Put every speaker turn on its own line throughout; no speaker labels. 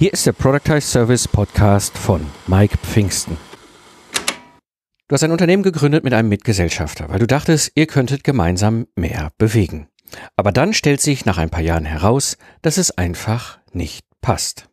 Hier ist der Productize Service Podcast von Mike Pfingsten. Du hast ein Unternehmen gegründet mit einem Mitgesellschafter, weil du dachtest, ihr könntet gemeinsam mehr bewegen. Aber dann stellt sich nach ein paar Jahren heraus, dass es einfach nicht passt.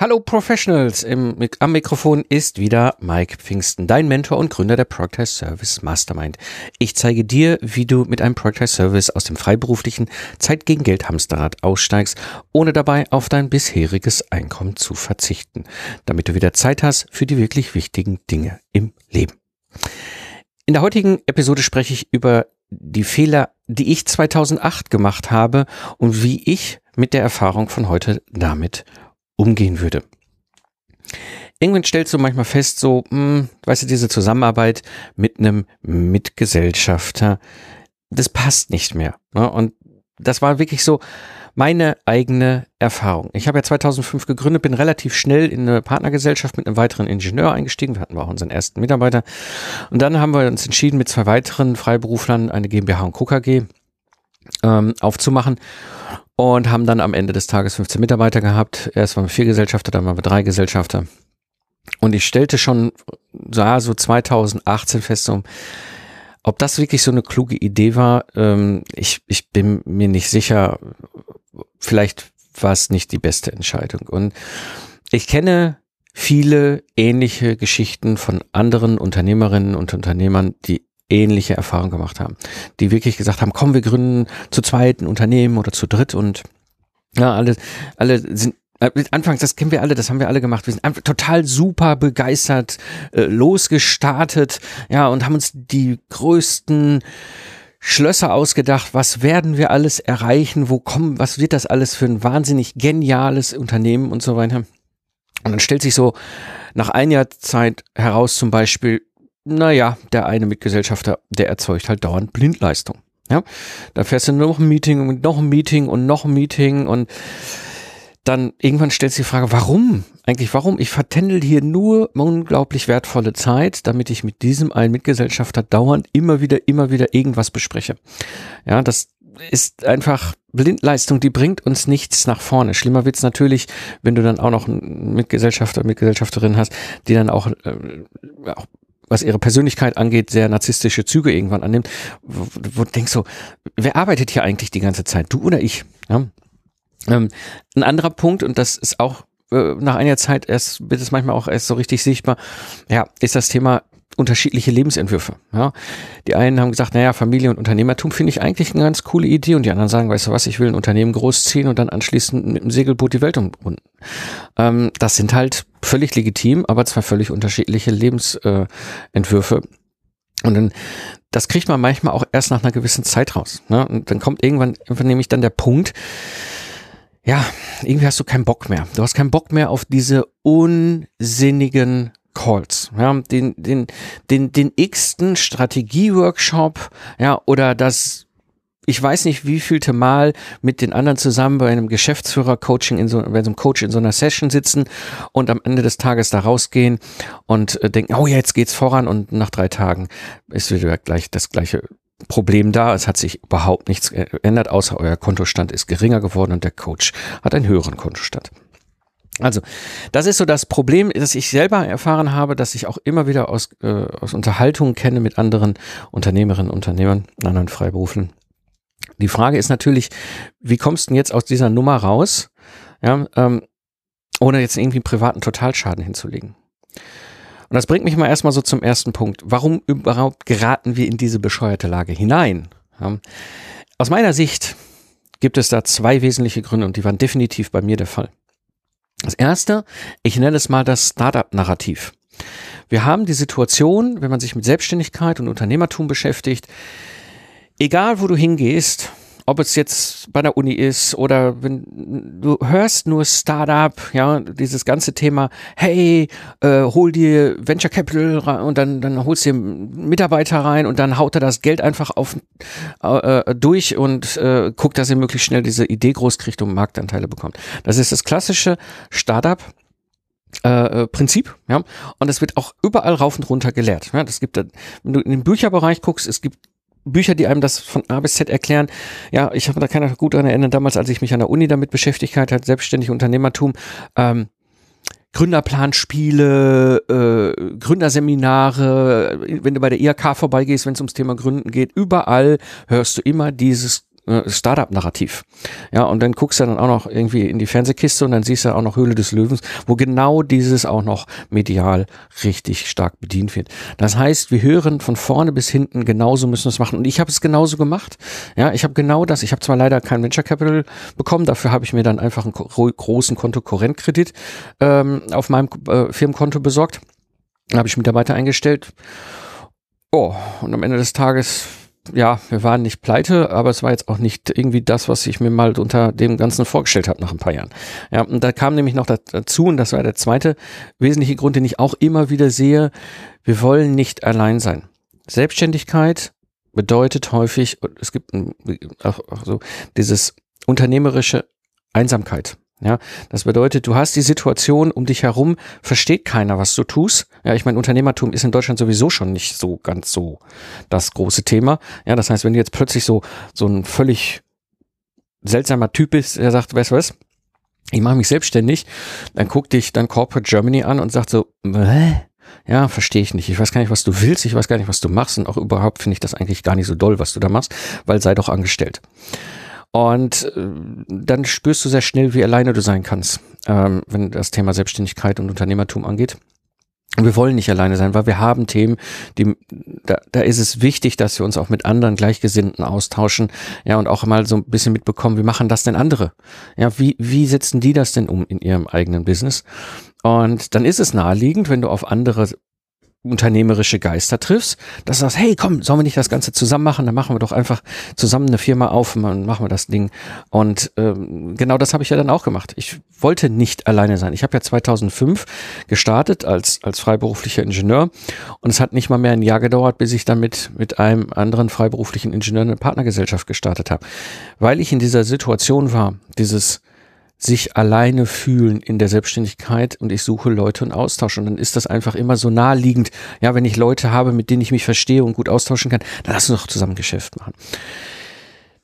Hallo Professionals, Im, am Mikrofon ist wieder Mike Pfingsten, dein Mentor und Gründer der Productize Service Mastermind. Ich zeige dir, wie du mit einem Productize Service aus dem freiberuflichen Zeit gegen Geld Hamsterrad aussteigst, ohne dabei auf dein bisheriges Einkommen zu verzichten, damit du wieder Zeit hast für die wirklich wichtigen Dinge im Leben. In der heutigen Episode spreche ich über die Fehler, die ich 2008 gemacht habe und wie ich mit der Erfahrung von heute damit umgehen würde. Irgendwann stellst du manchmal fest, so, mh, hm, weißt du, diese Zusammenarbeit mit einem Mitgesellschafter, das passt nicht mehr. Ne? Und das war wirklich so meine eigene Erfahrung. Ich habe ja 2005 gegründet, bin relativ schnell in eine Partnergesellschaft mit einem weiteren Ingenieur eingestiegen. Wir hatten auch unseren ersten Mitarbeiter. Und dann haben wir uns entschieden, mit zwei weiteren Freiberuflern eine GmbH und Co. KG ähm, aufzumachen und haben dann am Ende des Tages 15 Mitarbeiter gehabt. Erst waren wir vier Gesellschafter, dann waren wir drei Gesellschafter. Und ich stellte schon sah so 2018 fest, so, ob das wirklich so eine kluge Idee war. Ähm, ich, ich bin mir nicht sicher. Vielleicht war es nicht die beste Entscheidung. Und ich kenne viele ähnliche Geschichten von anderen Unternehmerinnen und Unternehmern, die ähnliche Erfahrungen gemacht haben, die wirklich gesagt haben, komm, wir gründen zu zweit ein Unternehmen oder zu dritt und ja, alle, alle sind äh, Anfangs, das kennen wir alle, das haben wir alle gemacht. Wir sind einfach total super begeistert äh, losgestartet, ja, und haben uns die größten Schlösser ausgedacht. Was werden wir alles erreichen? Wo kommen, was wird das alles für ein wahnsinnig geniales Unternehmen und so weiter? Und dann stellt sich so nach ein Jahr Zeit heraus zum Beispiel, naja, der eine Mitgesellschafter, der erzeugt halt dauernd Blindleistung. Ja, da fährst du noch ein Meeting und noch ein Meeting und noch ein Meeting und dann irgendwann stellst du die Frage, warum? Eigentlich warum? Ich vertändel hier nur unglaublich wertvolle Zeit, damit ich mit diesem einen Mitgesellschafter dauernd immer wieder, immer wieder irgendwas bespreche. Ja, das ist einfach Blindleistung, die bringt uns nichts nach vorne. Schlimmer wird's natürlich, wenn du dann auch noch einen Mitgesellschafter, Mitgesellschafterin hast, die dann auch, äh, auch was ihre Persönlichkeit angeht, sehr narzisstische Züge irgendwann annimmt, wo, wo du denkst so, wer arbeitet hier eigentlich die ganze Zeit, du oder ich? Ja? Ähm, ein anderer Punkt, und das ist auch äh, nach einiger Zeit erst, wird es manchmal auch erst so richtig sichtbar, ja, ist das Thema unterschiedliche Lebensentwürfe. Ja. Die einen haben gesagt, naja, Familie und Unternehmertum finde ich eigentlich eine ganz coole Idee und die anderen sagen, weißt du was, ich will ein Unternehmen großziehen und dann anschließend mit dem Segelboot die Welt umrunden. Ähm, das sind halt völlig legitim, aber zwei völlig unterschiedliche Lebensentwürfe. Äh, und dann, das kriegt man manchmal auch erst nach einer gewissen Zeit raus. Ne? Und dann kommt irgendwann, irgendwann nämlich dann der Punkt, ja, irgendwie hast du keinen Bock mehr. Du hast keinen Bock mehr auf diese unsinnigen Calls, ja, den, den, den, den x-ten Strategieworkshop, ja, oder das, ich weiß nicht, wie vielte Mal mit den anderen zusammen bei einem Geschäftsführer-Coaching in so, bei einem Coach in so einer Session sitzen und am Ende des Tages da rausgehen und äh, denken, oh, jetzt geht's voran und nach drei Tagen ist wieder gleich das gleiche Problem da. Es hat sich überhaupt nichts geändert, außer euer Kontostand ist geringer geworden und der Coach hat einen höheren Kontostand. Also, das ist so das Problem, das ich selber erfahren habe, dass ich auch immer wieder aus, äh, aus Unterhaltungen kenne mit anderen Unternehmerinnen, Unternehmern, anderen Freiberufen. Die Frage ist natürlich, wie kommst du denn jetzt aus dieser Nummer raus, ja, ähm, ohne jetzt irgendwie einen privaten Totalschaden hinzulegen? Und das bringt mich mal erstmal so zum ersten Punkt. Warum überhaupt geraten wir in diese bescheuerte Lage hinein? Ja, aus meiner Sicht gibt es da zwei wesentliche Gründe und die waren definitiv bei mir der Fall. Das erste, ich nenne es mal das Startup-Narrativ. Wir haben die Situation, wenn man sich mit Selbstständigkeit und Unternehmertum beschäftigt, egal wo du hingehst, ob es jetzt bei der Uni ist oder wenn du hörst nur Startup, ja, dieses ganze Thema, hey, äh, hol dir Venture Capital rein und dann, dann holst du dir Mitarbeiter rein und dann haut er das Geld einfach auf äh, äh, durch und äh, guckt, dass er möglichst schnell diese Idee groß kriegt und Marktanteile bekommt. Das ist das klassische Startup. Äh, äh Prinzip, ja, und es wird auch überall rauf und runter gelehrt. Ja, das gibt, wenn du in den Bücherbereich guckst, es gibt Bücher, die einem das von A bis Z erklären. Ja, ich habe da keiner gut daran erinnern, damals, als ich mich an der Uni damit beschäftigt hatte, selbstständig Unternehmertum, ähm, Gründerplanspiele, äh, Gründerseminare, wenn du bei der IHK vorbeigehst, wenn es ums Thema Gründen geht, überall hörst du immer dieses äh, Startup-Narrativ. Ja, und dann guckst du dann auch noch irgendwie in die Fernsehkiste und dann siehst du auch noch Höhle des Löwens, wo genau dieses auch noch medial richtig stark bedient wird. Das heißt, wir hören von vorne bis hinten, genauso müssen wir es machen. Und ich habe es genauso gemacht. Ja, ich habe genau das. Ich habe zwar leider kein Venture Capital bekommen, dafür habe ich mir dann einfach einen großen Kontokorrentkredit ähm, auf meinem äh, Firmenkonto besorgt. habe ich Mitarbeiter eingestellt. Oh, und am Ende des Tages ja, wir waren nicht pleite, aber es war jetzt auch nicht irgendwie das, was ich mir mal unter dem Ganzen vorgestellt habe nach ein paar Jahren. Ja, und da kam nämlich noch dazu, und das war der zweite wesentliche Grund, den ich auch immer wieder sehe, wir wollen nicht allein sein. Selbstständigkeit bedeutet häufig, es gibt auch, auch so dieses unternehmerische Einsamkeit. Ja, das bedeutet, du hast die Situation um dich herum, versteht keiner, was du tust. Ja, ich meine, Unternehmertum ist in Deutschland sowieso schon nicht so ganz so das große Thema. Ja, das heißt, wenn du jetzt plötzlich so, so ein völlig seltsamer Typ bist, der sagt, weißt du was? Ich mache mich selbstständig, dann guckt dich dann Corporate Germany an und sagt so, Hä? ja, verstehe ich nicht. Ich weiß gar nicht, was du willst, ich weiß gar nicht, was du machst und auch überhaupt finde ich das eigentlich gar nicht so doll, was du da machst, weil sei doch angestellt. Und äh, dann spürst du sehr schnell, wie alleine du sein kannst, ähm, wenn das Thema Selbstständigkeit und Unternehmertum angeht. Und wir wollen nicht alleine sein, weil wir haben Themen, die, da, da ist es wichtig, dass wir uns auch mit anderen Gleichgesinnten austauschen, ja, und auch mal so ein bisschen mitbekommen, wie machen das denn andere? Ja, wie, wie setzen die das denn um in ihrem eigenen Business? Und dann ist es naheliegend, wenn du auf andere unternehmerische Geister triffst, dass du sagst, hey, komm, sollen wir nicht das Ganze zusammen machen? Dann machen wir doch einfach zusammen eine Firma auf und machen wir das Ding. Und ähm, genau das habe ich ja dann auch gemacht. Ich wollte nicht alleine sein. Ich habe ja 2005 gestartet als, als freiberuflicher Ingenieur und es hat nicht mal mehr ein Jahr gedauert, bis ich dann mit, mit einem anderen freiberuflichen Ingenieur eine Partnergesellschaft gestartet habe. Weil ich in dieser Situation war, dieses sich alleine fühlen in der Selbstständigkeit und ich suche Leute und Austausch. Und dann ist das einfach immer so naheliegend. Ja, wenn ich Leute habe, mit denen ich mich verstehe und gut austauschen kann, dann lass uns doch zusammen Geschäft machen.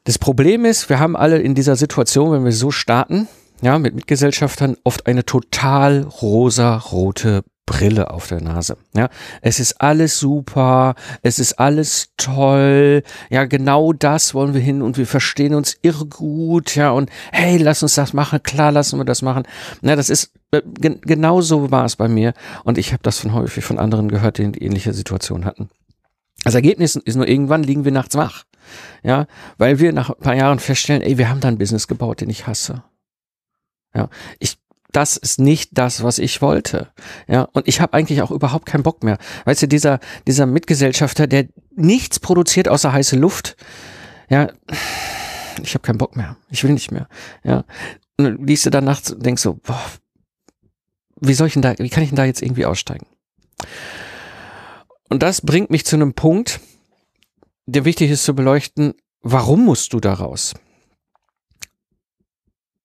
Das Problem ist, wir haben alle in dieser Situation, wenn wir so starten, ja, mit Mitgesellschaftern oft eine total rosa-rote Brille auf der Nase. Ja, es ist alles super, es ist alles toll. Ja, genau das wollen wir hin und wir verstehen uns irre gut. Ja, und hey, lass uns das machen. Klar, lassen wir das machen. Ja, das ist äh, genau so war es bei mir und ich habe das von häufig von anderen gehört, die, die ähnliche Situation hatten. Das Ergebnis ist nur irgendwann liegen wir nachts wach. Ja, weil wir nach ein paar Jahren feststellen, ey, wir haben da ein Business gebaut, den ich hasse. Ja, ich das ist nicht das, was ich wollte. Ja, und ich habe eigentlich auch überhaupt keinen Bock mehr. Weißt du, dieser, dieser Mitgesellschafter, der nichts produziert außer heiße Luft, ja, ich habe keinen Bock mehr. Ich will nicht mehr. Ja. Und dann liest du dann nachts und denkst so, boah, wie soll ich denn da, wie kann ich denn da jetzt irgendwie aussteigen? Und das bringt mich zu einem Punkt, der wichtig ist zu beleuchten, warum musst du da raus?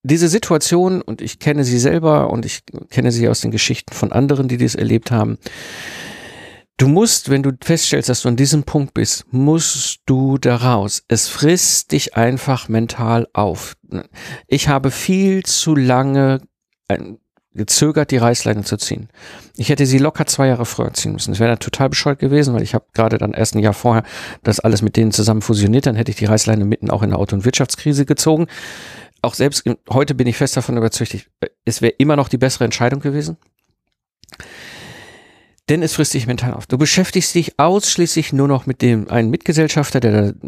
Diese Situation, und ich kenne sie selber und ich kenne sie aus den Geschichten von anderen, die dies erlebt haben, Du musst, wenn du feststellst, dass du an diesem Punkt bist, musst du da raus. Es frisst dich einfach mental auf. Ich habe viel zu lange gezögert, die Reißleine zu ziehen. Ich hätte sie locker zwei Jahre früher ziehen müssen. Das wäre total bescheuert gewesen, weil ich habe gerade dann erst ein Jahr vorher das alles mit denen zusammen fusioniert. Dann hätte ich die Reißleine mitten auch in der Auto- und Wirtschaftskrise gezogen auch selbst heute bin ich fest davon überzeugt, es wäre immer noch die bessere Entscheidung gewesen. Denn es frisst dich mental auf. Du beschäftigst dich ausschließlich nur noch mit dem einen Mitgesellschafter, der da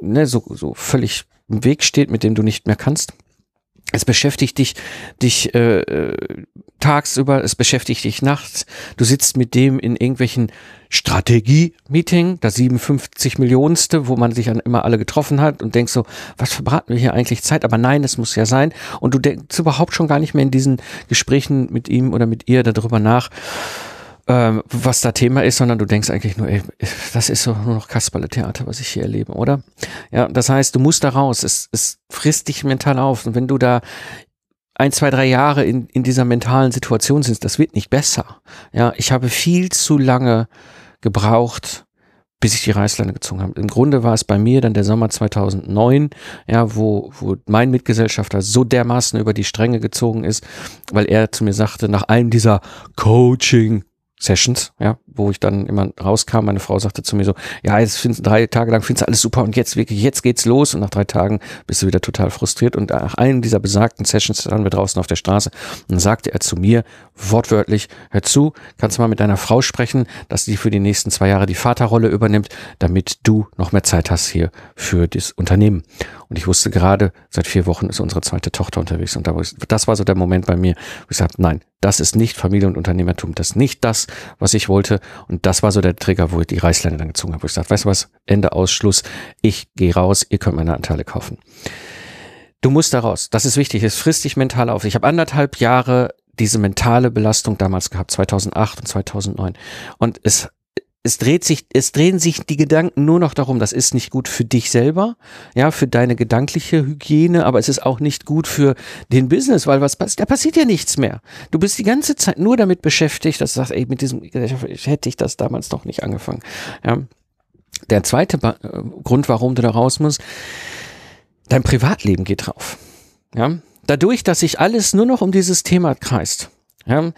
ne, so, so völlig im Weg steht, mit dem du nicht mehr kannst. Es beschäftigt dich, dich äh, äh, tagsüber, es beschäftigt dich nachts. Du sitzt mit dem in irgendwelchen Strategie-Meeting, das 57 Millionste, wo man sich dann immer alle getroffen hat und denkst so, was verbraten wir hier eigentlich Zeit? Aber nein, es muss ja sein. Und du denkst überhaupt schon gar nicht mehr in diesen Gesprächen mit ihm oder mit ihr darüber nach, ähm, was da Thema ist, sondern du denkst eigentlich nur, ey, das ist so nur noch Kasperle-Theater, was ich hier erlebe, oder? Ja, das heißt, du musst da raus. Es, es frisst dich mental auf. Und wenn du da ein, zwei, drei Jahre in, in dieser mentalen Situation sind, das wird nicht besser. Ja, ich habe viel zu lange gebraucht, bis ich die Reißleine gezogen habe. Im Grunde war es bei mir dann der Sommer 2009, ja, wo, wo mein Mitgesellschafter so dermaßen über die Stränge gezogen ist, weil er zu mir sagte, nach einem dieser Coaching Sessions, ja, wo ich dann immer rauskam. Meine Frau sagte zu mir so, ja, jetzt findest drei Tage lang findest du alles super und jetzt wirklich, jetzt geht's los. Und nach drei Tagen bist du wieder total frustriert. Und nach einem dieser besagten Sessions waren wir draußen auf der Straße und sagte er zu mir wortwörtlich, hör zu, kannst du mal mit deiner Frau sprechen, dass sie für die nächsten zwei Jahre die Vaterrolle übernimmt, damit du noch mehr Zeit hast hier für das Unternehmen. Und ich wusste gerade, seit vier Wochen ist unsere zweite Tochter unterwegs. Und das war so der Moment bei mir, wo ich sagte, nein, das ist nicht Familie und Unternehmertum. Das ist nicht das, was ich wollte. Und das war so der Trigger, wo ich die Reißleine dann gezogen habe, wo ich sagte, weißt du was, Ende Ausschluss, ich gehe raus, ihr könnt meine Anteile kaufen. Du musst da raus. Das ist wichtig. Es frisst dich mental auf. Ich habe anderthalb Jahre diese mentale Belastung damals gehabt, 2008 und 2009. Und es es dreht sich, es drehen sich die Gedanken nur noch darum, das ist nicht gut für dich selber, ja, für deine gedankliche Hygiene, aber es ist auch nicht gut für den Business, weil was passiert, da passiert ja nichts mehr. Du bist die ganze Zeit nur damit beschäftigt, dass du sagst, ey, mit diesem, hätte ich das damals doch nicht angefangen, ja. Der zweite ba äh, Grund, warum du da raus musst, dein Privatleben geht drauf, ja. Dadurch, dass sich alles nur noch um dieses Thema kreist, ja,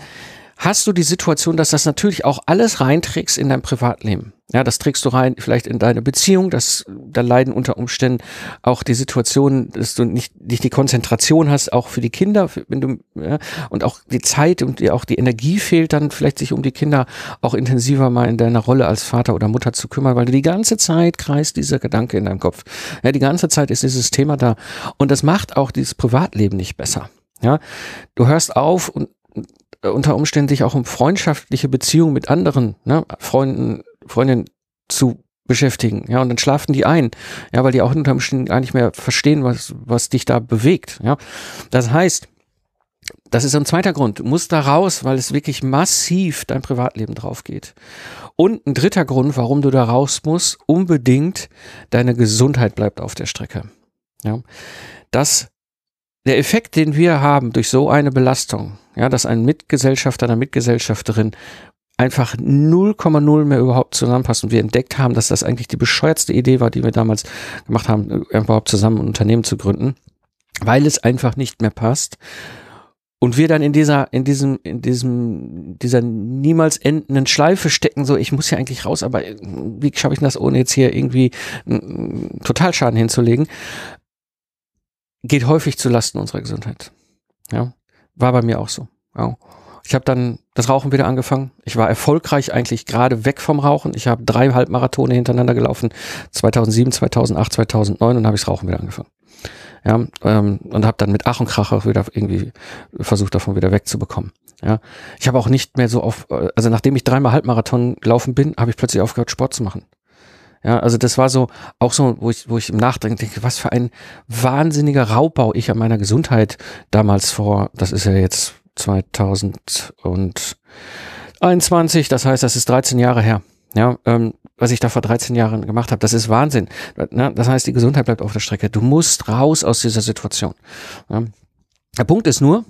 hast du die Situation, dass das natürlich auch alles reinträgst in dein Privatleben. Ja, das trägst du rein, vielleicht in deine Beziehung, dass da leiden unter Umständen auch die Situation, dass du nicht, nicht die Konzentration hast, auch für die Kinder, wenn du, ja, und auch die Zeit und die, auch die Energie fehlt, dann vielleicht sich um die Kinder auch intensiver mal in deiner Rolle als Vater oder Mutter zu kümmern, weil du die ganze Zeit kreist dieser Gedanke in deinem Kopf. Ja, die ganze Zeit ist dieses Thema da. Und das macht auch dieses Privatleben nicht besser. Ja, du hörst auf und unter Umständen sich auch um freundschaftliche Beziehungen mit anderen ne, Freunden, Freundinnen zu beschäftigen. Ja, und dann schlafen die ein. Ja, weil die auch unter Umständen gar nicht mehr verstehen, was, was dich da bewegt. Ja, das heißt, das ist ein zweiter Grund. Du musst da raus, weil es wirklich massiv dein Privatleben drauf geht. Und ein dritter Grund, warum du da raus musst, unbedingt deine Gesundheit bleibt auf der Strecke. Ja, das der Effekt, den wir haben durch so eine Belastung, ja, dass ein Mitgesellschafter, eine Mitgesellschafterin einfach 0,0 mehr überhaupt zusammenpasst und wir entdeckt haben, dass das eigentlich die bescheuertste Idee war, die wir damals gemacht haben, überhaupt zusammen ein Unternehmen zu gründen, weil es einfach nicht mehr passt. Und wir dann in dieser, in diesem, in diesem, dieser niemals endenden Schleife stecken, so, ich muss ja eigentlich raus, aber wie schaffe ich das, ohne jetzt hier irgendwie einen Totalschaden hinzulegen? Geht häufig zu Lasten unserer Gesundheit. Ja, war bei mir auch so. Ja. Ich habe dann das Rauchen wieder angefangen. Ich war erfolgreich eigentlich gerade weg vom Rauchen. Ich habe drei Halbmarathone hintereinander gelaufen, 2007, 2008, 2009 und habe ich das Rauchen wieder angefangen. Ja, ähm, und habe dann mit Ach und Krach auch wieder irgendwie versucht, davon wieder wegzubekommen. Ja, ich habe auch nicht mehr so auf, also nachdem ich dreimal Halbmarathon gelaufen bin, habe ich plötzlich aufgehört, Sport zu machen. Ja, also das war so auch so, wo ich, wo ich im Nachdenken denke, was für ein wahnsinniger Raubbau ich an meiner Gesundheit damals vor, das ist ja jetzt 2021, das heißt, das ist 13 Jahre her. Ja, ähm, was ich da vor 13 Jahren gemacht habe, das ist Wahnsinn. Das heißt, die Gesundheit bleibt auf der Strecke. Du musst raus aus dieser Situation. Der Punkt ist nur,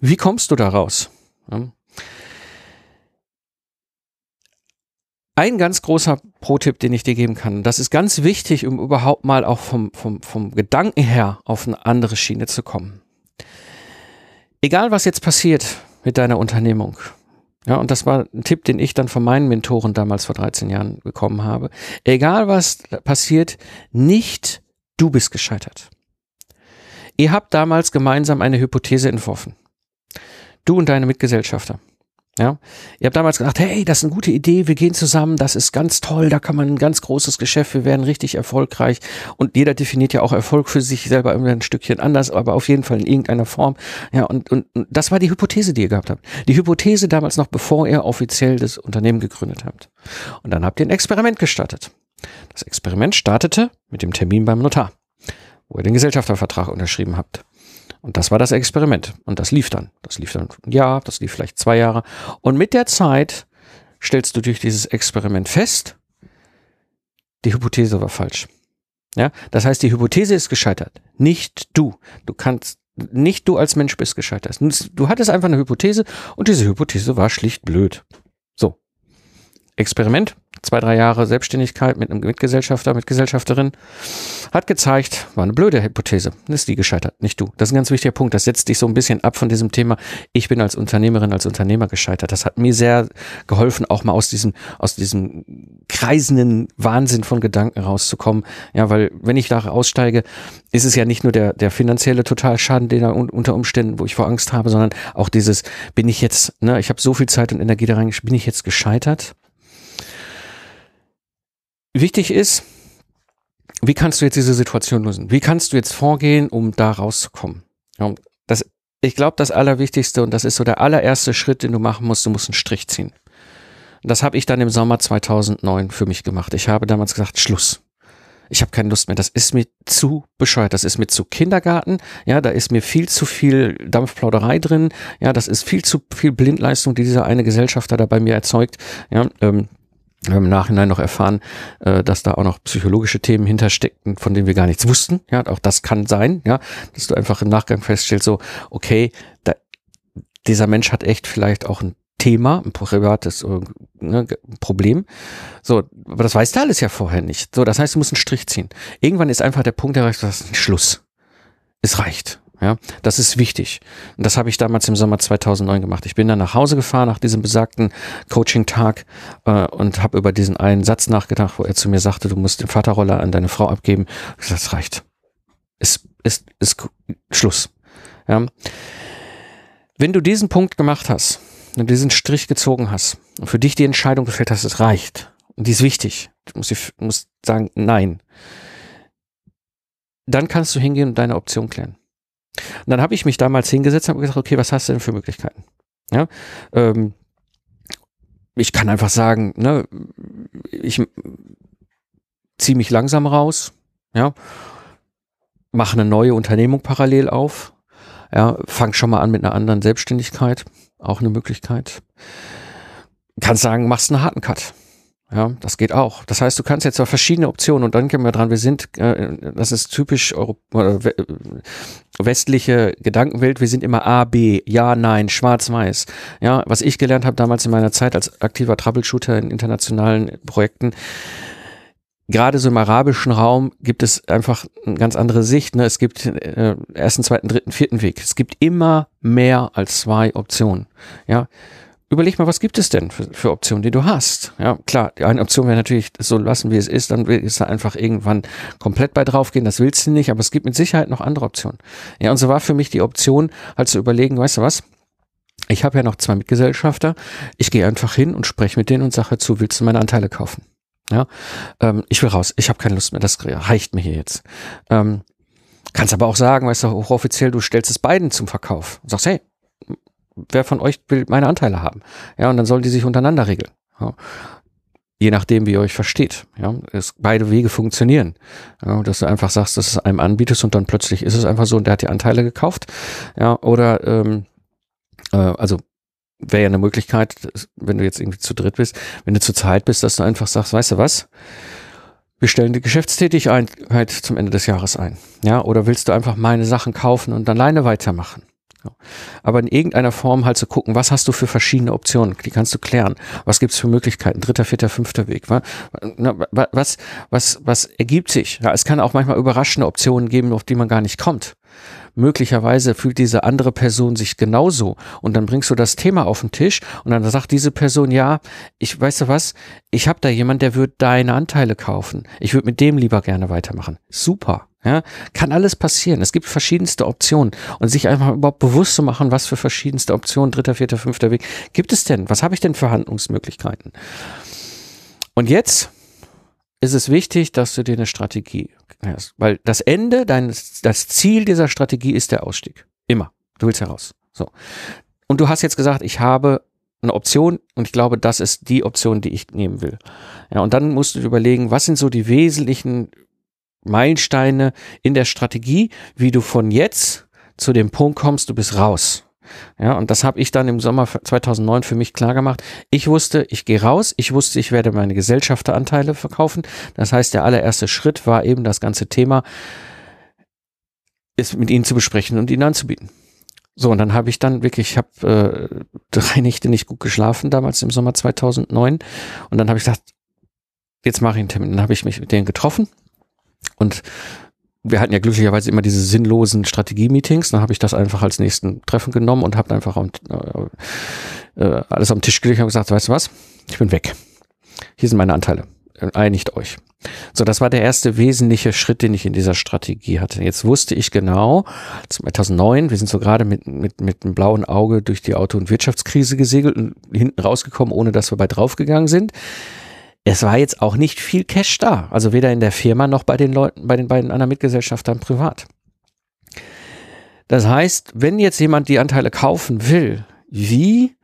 wie kommst du da raus? Ein ganz großer Pro-Tipp, den ich dir geben kann, das ist ganz wichtig, um überhaupt mal auch vom, vom, vom Gedanken her auf eine andere Schiene zu kommen. Egal, was jetzt passiert mit deiner Unternehmung, ja, und das war ein Tipp, den ich dann von meinen Mentoren damals vor 13 Jahren bekommen habe. Egal, was passiert, nicht du bist gescheitert. Ihr habt damals gemeinsam eine Hypothese entworfen. Du und deine Mitgesellschafter. Ja, ihr habt damals gedacht, hey, das ist eine gute Idee, wir gehen zusammen, das ist ganz toll, da kann man ein ganz großes Geschäft, wir werden richtig erfolgreich und jeder definiert ja auch Erfolg für sich selber immer ein Stückchen anders, aber auf jeden Fall in irgendeiner Form. Ja, und, und, und das war die Hypothese, die ihr gehabt habt. Die Hypothese damals noch, bevor ihr offiziell das Unternehmen gegründet habt. Und dann habt ihr ein Experiment gestartet. Das Experiment startete mit dem Termin beim Notar, wo ihr den Gesellschaftervertrag unterschrieben habt. Und das war das Experiment. Und das lief dann. Das lief dann ein Jahr, das lief vielleicht zwei Jahre. Und mit der Zeit stellst du durch dieses Experiment fest, die Hypothese war falsch. Ja, das heißt, die Hypothese ist gescheitert. Nicht du. Du kannst, nicht du als Mensch bist gescheitert. Du hattest einfach eine Hypothese und diese Hypothese war schlicht blöd. So. Experiment zwei, drei Jahre Selbstständigkeit mit einem Mitgesellschafter, mit Gesellschafterin, hat gezeigt, war eine blöde Hypothese. Ist die gescheitert, nicht du. Das ist ein ganz wichtiger Punkt. Das setzt dich so ein bisschen ab von diesem Thema, ich bin als Unternehmerin, als Unternehmer gescheitert. Das hat mir sehr geholfen, auch mal aus diesem, aus diesem kreisenden Wahnsinn von Gedanken rauszukommen. Ja, weil wenn ich da aussteige, ist es ja nicht nur der, der finanzielle Totalschaden, den da unter Umständen, wo ich vor Angst habe, sondern auch dieses, bin ich jetzt, ne, ich habe so viel Zeit und Energie da reingeschickt, bin ich jetzt gescheitert? Wichtig ist, wie kannst du jetzt diese Situation lösen? Wie kannst du jetzt vorgehen, um da rauszukommen? Das, ich glaube, das Allerwichtigste und das ist so der allererste Schritt, den du machen musst, du musst einen Strich ziehen. Das habe ich dann im Sommer 2009 für mich gemacht. Ich habe damals gesagt, Schluss. Ich habe keine Lust mehr. Das ist mir zu bescheuert. Das ist mir zu Kindergarten. Ja, da ist mir viel zu viel Dampfplauderei drin. Ja, das ist viel zu viel Blindleistung, die dieser eine Gesellschafter da bei mir erzeugt. Ja, ähm, im Nachhinein noch erfahren, äh, dass da auch noch psychologische Themen hintersteckten, von denen wir gar nichts wussten. Ja, auch das kann sein, ja, dass du einfach im Nachgang feststellst, so, okay, da, dieser Mensch hat echt vielleicht auch ein Thema, ein privates äh, ne, Problem. So, aber das weißt du alles ja vorher nicht. So, das heißt, du musst einen Strich ziehen. Irgendwann ist einfach der Punkt erreicht, das ist Schluss. Es reicht. Ja, das ist wichtig. Und das habe ich damals im Sommer 2009 gemacht. Ich bin dann nach Hause gefahren nach diesem besagten Coaching-Tag äh, und habe über diesen einen Satz nachgedacht, wo er zu mir sagte, du musst den Vaterroller an deine Frau abgeben. Ich gesagt, das reicht. Es ist, ist Schluss. Ja. Wenn du diesen Punkt gemacht hast, wenn du diesen Strich gezogen hast und für dich die Entscheidung gefällt hast, es reicht, und die ist wichtig, du musst, musst sagen, nein, dann kannst du hingehen und deine Option klären. Und dann habe ich mich damals hingesetzt und habe gesagt, okay, was hast du denn für Möglichkeiten? Ja, ähm, ich kann einfach sagen, ne, ich ziehe mich langsam raus, ja, mache eine neue Unternehmung parallel auf, ja, fang schon mal an mit einer anderen Selbstständigkeit, auch eine Möglichkeit. Kannst sagen, machst einen harten Cut. Ja, das geht auch. Das heißt, du kannst jetzt auf verschiedene Optionen und dann kommen wir dran, wir sind, äh, das ist typisch Euro äh, westliche Gedankenwelt, wir sind immer A, B, ja, nein, schwarz-weiß. Ja, was ich gelernt habe damals in meiner Zeit als aktiver Troubleshooter in internationalen Projekten, gerade so im arabischen Raum gibt es einfach eine ganz andere Sicht. Ne? Es gibt äh, ersten, zweiten, dritten, vierten Weg. Es gibt immer mehr als zwei Optionen. Ja, überleg mal, was gibt es denn für, für, Optionen, die du hast? Ja, klar, die eine Option wäre natürlich so lassen, wie es ist, dann ist da einfach irgendwann komplett bei draufgehen, das willst du nicht, aber es gibt mit Sicherheit noch andere Optionen. Ja, und so war für mich die Option, halt zu überlegen, weißt du was? Ich habe ja noch zwei Mitgesellschafter, ich gehe einfach hin und spreche mit denen und sage zu, willst du meine Anteile kaufen? Ja, ähm, ich will raus, ich habe keine Lust mehr, das reicht mir hier jetzt. Ähm, kannst aber auch sagen, weißt du, hochoffiziell, du stellst es beiden zum Verkauf und sagst, hey, wer von euch will meine Anteile haben? Ja, und dann sollen die sich untereinander regeln. Ja. Je nachdem, wie ihr euch versteht. Ja, es, beide Wege funktionieren. Ja, dass du einfach sagst, dass es einem anbietest und dann plötzlich ist es einfach so und der hat die Anteile gekauft. Ja, oder ähm, äh, also wäre ja eine Möglichkeit, wenn du jetzt irgendwie zu dritt bist, wenn du zu zweit bist, dass du einfach sagst, weißt du was? Wir stellen die Geschäftstätigkeit zum Ende des Jahres ein. Ja, oder willst du einfach meine Sachen kaufen und alleine weitermachen? Aber in irgendeiner Form halt zu gucken, was hast du für verschiedene Optionen, die kannst du klären. Was gibt's für Möglichkeiten? Dritter, vierter, fünfter Weg. Was, was, was ergibt sich? Ja, es kann auch manchmal überraschende Optionen geben, auf die man gar nicht kommt. Möglicherweise fühlt diese andere Person sich genauso und dann bringst du das Thema auf den Tisch und dann sagt diese Person, ja, ich weißt du was, ich habe da jemand, der wird deine Anteile kaufen. Ich würde mit dem lieber gerne weitermachen. Super. Ja, kann alles passieren. Es gibt verschiedenste Optionen und sich einfach überhaupt bewusst zu machen, was für verschiedenste Optionen, dritter, vierter, fünfter Weg gibt es denn? Was habe ich denn für Handlungsmöglichkeiten? Und jetzt ist es wichtig, dass du dir eine Strategie hast, weil das Ende deines, das Ziel dieser Strategie ist der Ausstieg. Immer. Du willst heraus. So. Und du hast jetzt gesagt, ich habe eine Option und ich glaube, das ist die Option, die ich nehmen will. Ja, und dann musst du überlegen, was sind so die wesentlichen Meilensteine in der Strategie, wie du von jetzt zu dem Punkt kommst, du bist raus. Ja, und das habe ich dann im Sommer 2009 für mich klar gemacht. Ich wusste, ich gehe raus. Ich wusste, ich werde meine Gesellschafteranteile verkaufen. Das heißt, der allererste Schritt war eben das ganze Thema, ist mit ihnen zu besprechen und ihnen anzubieten. So, und dann habe ich dann wirklich, ich habe äh, drei Nächte nicht gut geschlafen damals im Sommer 2009. Und dann habe ich gesagt, jetzt mache ich einen Termin. Dann habe ich mich mit denen getroffen und wir hatten ja glücklicherweise immer diese sinnlosen Strategie-Meetings. Dann habe ich das einfach als nächsten Treffen genommen und habe einfach am, äh, äh, alles am Tisch gelegt und gesagt, weißt du was, ich bin weg. Hier sind meine Anteile. Einigt euch. So, das war der erste wesentliche Schritt, den ich in dieser Strategie hatte. Jetzt wusste ich genau, 2009, wir sind so gerade mit, mit, mit einem blauen Auge durch die Auto- und Wirtschaftskrise gesegelt und hinten rausgekommen, ohne dass wir bei draufgegangen sind es war jetzt auch nicht viel Cash da. Also weder in der Firma noch bei den Leuten, bei den beiden anderen Mitgesellschaftern privat. Das heißt, wenn jetzt jemand die Anteile kaufen will, wie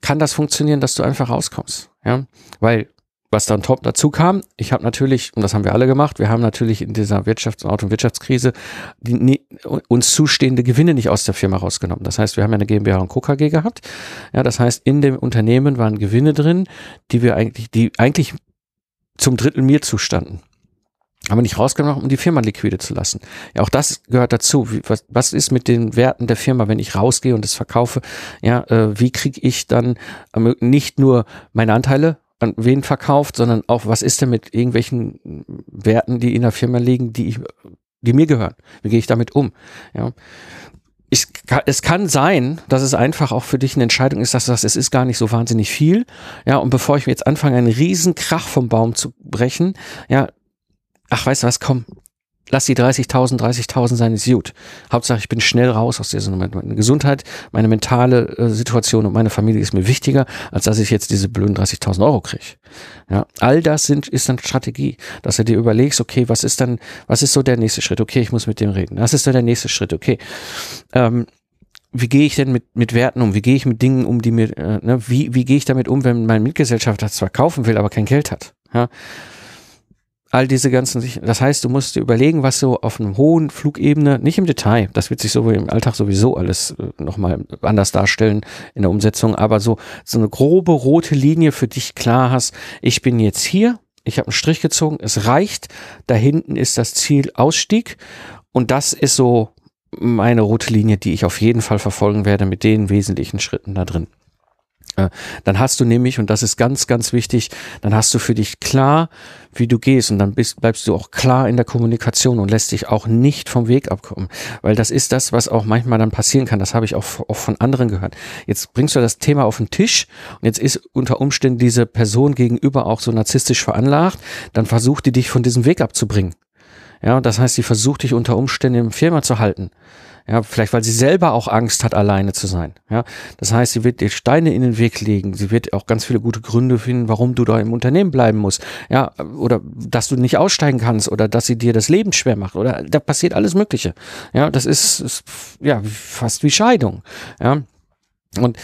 kann das funktionieren, dass du einfach rauskommst? Ja, weil was dann top dazu kam, ich habe natürlich, und das haben wir alle gemacht, wir haben natürlich in dieser Wirtschafts- und Auto- und Wirtschaftskrise die, uns zustehende Gewinne nicht aus der Firma rausgenommen. Das heißt, wir haben ja eine GmbH und Co. KG gehabt. Ja, das heißt, in dem Unternehmen waren Gewinne drin, die wir eigentlich, die eigentlich zum Drittel mir zustanden. Haben wir nicht rausgenommen, um die Firma liquide zu lassen. Ja, auch das gehört dazu. Wie, was, was ist mit den Werten der Firma, wenn ich rausgehe und es verkaufe? Ja, äh, wie kriege ich dann äh, nicht nur meine Anteile an wen verkauft, sondern auch, was ist denn mit irgendwelchen Werten, die in der Firma liegen, die die mir gehören? Wie gehe ich damit um? Ja. Ich, es kann sein, dass es einfach auch für dich eine Entscheidung ist, dass du sagst, es ist gar nicht so wahnsinnig viel. Ja, und bevor ich mir jetzt anfange, einen riesen Krach vom Baum zu brechen, ja, ach, weißt du was, komm, lass die 30.000, 30.000 sein, ist gut. Hauptsache, ich bin schnell raus aus dieser Nummer. Meine Gesundheit, meine mentale äh, Situation und meine Familie ist mir wichtiger, als dass ich jetzt diese blöden 30.000 Euro kriege. Ja, all das sind, ist dann Strategie, dass du dir überlegst, okay, was ist dann, was ist so der nächste Schritt? Okay, ich muss mit dem reden. Was ist dann der nächste Schritt? Okay, ähm, wie gehe ich denn mit, mit Werten um? Wie gehe ich mit Dingen um, die mir, äh, ne, wie, wie gehe ich damit um, wenn mein Mitgesellschafter zwar kaufen will, aber kein Geld hat? Ja, all diese ganzen, das heißt, du musst dir überlegen, was so auf einem hohen Flugebene, nicht im Detail, das wird sich so im Alltag sowieso alles äh, nochmal anders darstellen in der Umsetzung, aber so, so eine grobe rote Linie für dich klar hast, ich bin jetzt hier, ich habe einen Strich gezogen, es reicht, da hinten ist das Ziel Ausstieg und das ist so meine rote Linie, die ich auf jeden Fall verfolgen werde mit den wesentlichen Schritten da drin. Äh, dann hast du nämlich, und das ist ganz, ganz wichtig, dann hast du für dich klar, wie du gehst und dann bist, bleibst du auch klar in der Kommunikation und lässt dich auch nicht vom Weg abkommen. Weil das ist das, was auch manchmal dann passieren kann. Das habe ich auch, auch von anderen gehört. Jetzt bringst du das Thema auf den Tisch und jetzt ist unter Umständen diese Person gegenüber auch so narzisstisch veranlagt, dann versucht die dich von diesem Weg abzubringen. Ja, das heißt, sie versucht dich unter Umständen im Firma zu halten. Ja, vielleicht weil sie selber auch Angst hat, alleine zu sein. Ja, das heißt, sie wird dir Steine in den Weg legen. Sie wird auch ganz viele gute Gründe finden, warum du da im Unternehmen bleiben musst. Ja, oder dass du nicht aussteigen kannst oder dass sie dir das Leben schwer macht oder da passiert alles Mögliche. Ja, das ist, ist ja fast wie Scheidung. Ja, und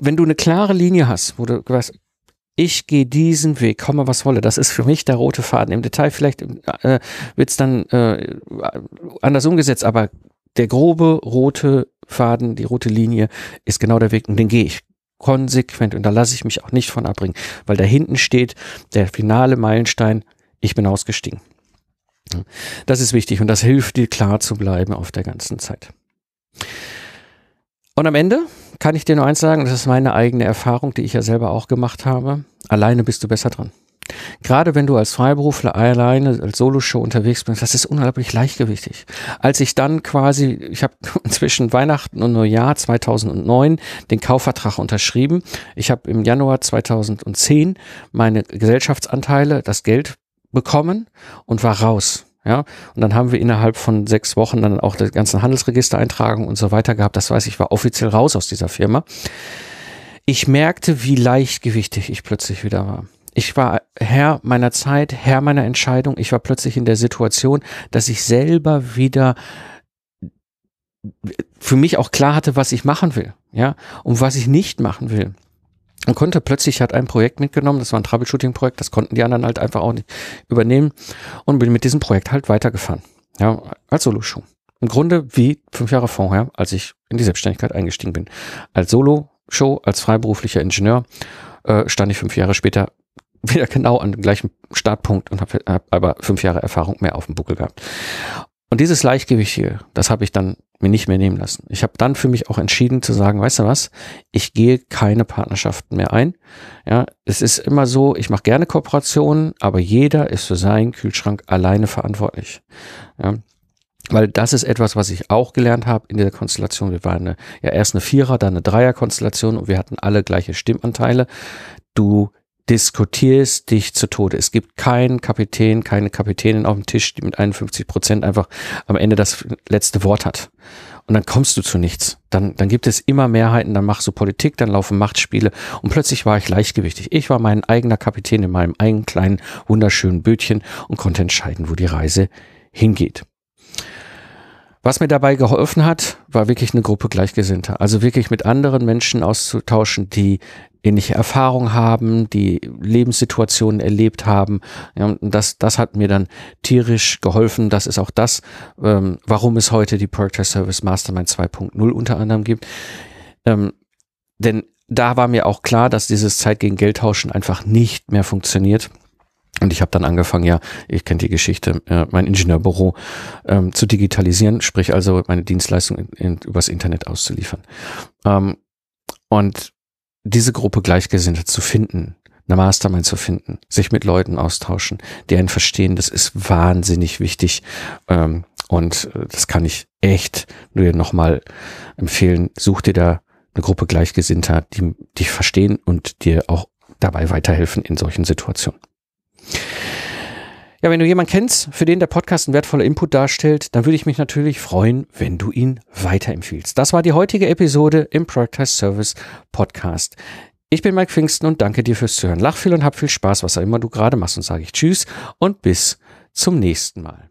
wenn du eine klare Linie hast, wo du weißt, ich gehe diesen Weg, komme was wolle. Das ist für mich der rote Faden. Im Detail vielleicht äh, wird es dann äh, anders umgesetzt, aber der grobe rote Faden, die rote Linie ist genau der Weg und den gehe ich konsequent und da lasse ich mich auch nicht von abbringen, weil da hinten steht der finale Meilenstein, ich bin ausgestiegen. Das ist wichtig und das hilft dir klar zu bleiben auf der ganzen Zeit. Und am Ende kann ich dir nur eins sagen, das ist meine eigene Erfahrung, die ich ja selber auch gemacht habe. Alleine bist du besser dran. Gerade wenn du als Freiberufler alleine als Soloshow unterwegs bist, das ist unglaublich leichtgewichtig. Als ich dann quasi, ich habe zwischen Weihnachten und Neujahr 2009 den Kaufvertrag unterschrieben. Ich habe im Januar 2010 meine Gesellschaftsanteile, das Geld bekommen und war raus. Ja, und dann haben wir innerhalb von sechs Wochen dann auch die ganzen Handelsregistereintragungen und so weiter gehabt. Das weiß ich, war offiziell raus aus dieser Firma. Ich merkte, wie leichtgewichtig ich plötzlich wieder war. Ich war Herr meiner Zeit, Herr meiner Entscheidung. Ich war plötzlich in der Situation, dass ich selber wieder für mich auch klar hatte, was ich machen will, ja, und was ich nicht machen will. Und konnte plötzlich, hat ein Projekt mitgenommen, das war ein Troubleshooting-Projekt, das konnten die anderen halt einfach auch nicht übernehmen und bin mit diesem Projekt halt weitergefahren. Ja, als Solo-Show. Im Grunde wie fünf Jahre vorher, als ich in die Selbstständigkeit eingestiegen bin. Als Solo-Show, als freiberuflicher Ingenieur, äh, stand ich fünf Jahre später wieder genau an dem gleichen Startpunkt und habe hab aber fünf Jahre Erfahrung mehr auf dem Buckel gehabt. Und dieses Gleichgewicht hier, das habe ich dann mir nicht mehr nehmen lassen. Ich habe dann für mich auch entschieden zu sagen, weißt du was, ich gehe keine Partnerschaften mehr ein. Ja, es ist immer so, ich mache gerne Kooperationen, aber jeder ist für seinen Kühlschrank alleine verantwortlich. Ja, weil das ist etwas, was ich auch gelernt habe in der Konstellation. Wir waren eine, ja erst eine Vierer, dann eine Dreier-Konstellation und wir hatten alle gleiche Stimmanteile. Du diskutierst dich zu Tode. Es gibt keinen Kapitän, keine Kapitänin auf dem Tisch, die mit 51 Prozent einfach am Ende das letzte Wort hat. Und dann kommst du zu nichts. Dann, dann gibt es immer Mehrheiten, dann machst du Politik, dann laufen Machtspiele und plötzlich war ich leichtgewichtig. Ich war mein eigener Kapitän in meinem eigenen kleinen, wunderschönen Bötchen und konnte entscheiden, wo die Reise hingeht. Was mir dabei geholfen hat, war wirklich eine Gruppe Gleichgesinnter. Also wirklich mit anderen Menschen auszutauschen, die ähnliche Erfahrungen haben, die Lebenssituationen erlebt haben. Ja, das, das hat mir dann tierisch geholfen. Das ist auch das, ähm, warum es heute die Project Service Mastermind 2.0 unter anderem gibt. Ähm, denn da war mir auch klar, dass dieses Zeit gegen Geld tauschen einfach nicht mehr funktioniert. Und ich habe dann angefangen, ja, ich kenne die Geschichte, äh, mein Ingenieurbüro ähm, zu digitalisieren, sprich also meine Dienstleistung in, in, übers Internet auszuliefern. Ähm, und diese Gruppe Gleichgesinnte zu finden, eine Mastermind zu finden, sich mit Leuten austauschen, die einen verstehen, das ist wahnsinnig wichtig. Ähm, und äh, das kann ich echt nur nochmal empfehlen. Such dir da eine Gruppe Gleichgesinnter, die dich verstehen und dir auch dabei weiterhelfen in solchen Situationen. Ja, wenn du jemanden kennst, für den der Podcast ein wertvoller Input darstellt, dann würde ich mich natürlich freuen, wenn du ihn weiterempfiehlst. Das war die heutige Episode im Productize Service Podcast. Ich bin Mike Pfingsten und danke dir fürs Zuhören. Lach viel und hab viel Spaß, was auch immer du gerade machst und sage ich Tschüss und bis zum nächsten Mal.